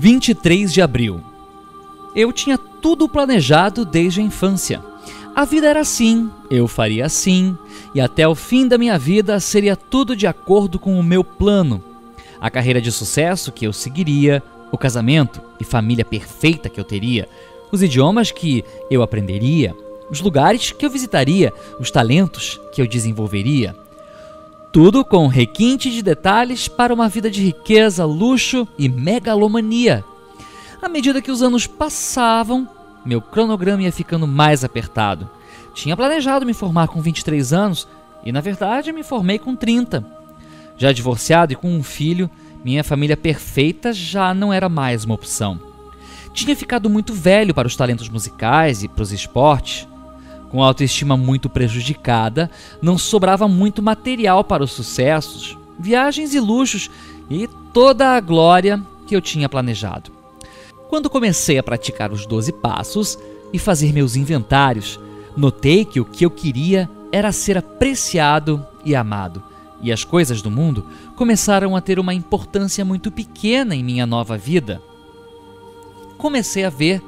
23 de abril. Eu tinha tudo planejado desde a infância. A vida era assim, eu faria assim, e até o fim da minha vida seria tudo de acordo com o meu plano. A carreira de sucesso que eu seguiria, o casamento e família perfeita que eu teria, os idiomas que eu aprenderia, os lugares que eu visitaria, os talentos que eu desenvolveria, tudo com requinte de detalhes para uma vida de riqueza, luxo e megalomania. À medida que os anos passavam, meu cronograma ia ficando mais apertado. Tinha planejado me formar com 23 anos e, na verdade, me formei com 30. Já divorciado e com um filho, minha família perfeita já não era mais uma opção. Tinha ficado muito velho para os talentos musicais e para os esportes. Com a autoestima muito prejudicada, não sobrava muito material para os sucessos, viagens e luxos e toda a glória que eu tinha planejado. Quando comecei a praticar os 12 passos e fazer meus inventários, notei que o que eu queria era ser apreciado e amado, e as coisas do mundo começaram a ter uma importância muito pequena em minha nova vida. Comecei a ver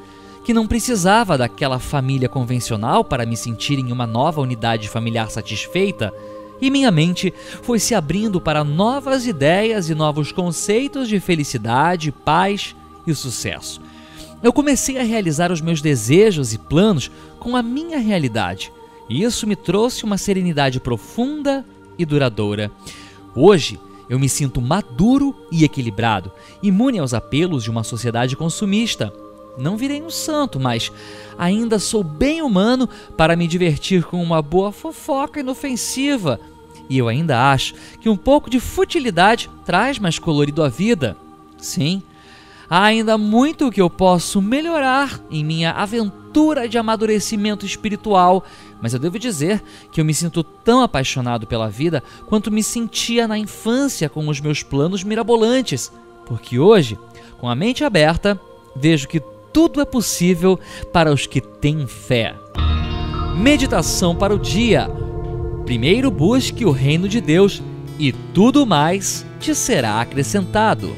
que não precisava daquela família convencional para me sentir em uma nova unidade familiar satisfeita, e minha mente foi se abrindo para novas ideias e novos conceitos de felicidade, paz e sucesso. Eu comecei a realizar os meus desejos e planos com a minha realidade, e isso me trouxe uma serenidade profunda e duradoura. Hoje, eu me sinto maduro e equilibrado, imune aos apelos de uma sociedade consumista não virei um santo, mas ainda sou bem humano para me divertir com uma boa fofoca inofensiva. E eu ainda acho que um pouco de futilidade traz mais colorido à vida. Sim, há ainda muito que eu posso melhorar em minha aventura de amadurecimento espiritual, mas eu devo dizer que eu me sinto tão apaixonado pela vida quanto me sentia na infância com os meus planos mirabolantes, porque hoje, com a mente aberta, vejo que tudo é possível para os que têm fé. Meditação para o dia. Primeiro busque o reino de Deus e tudo mais te será acrescentado.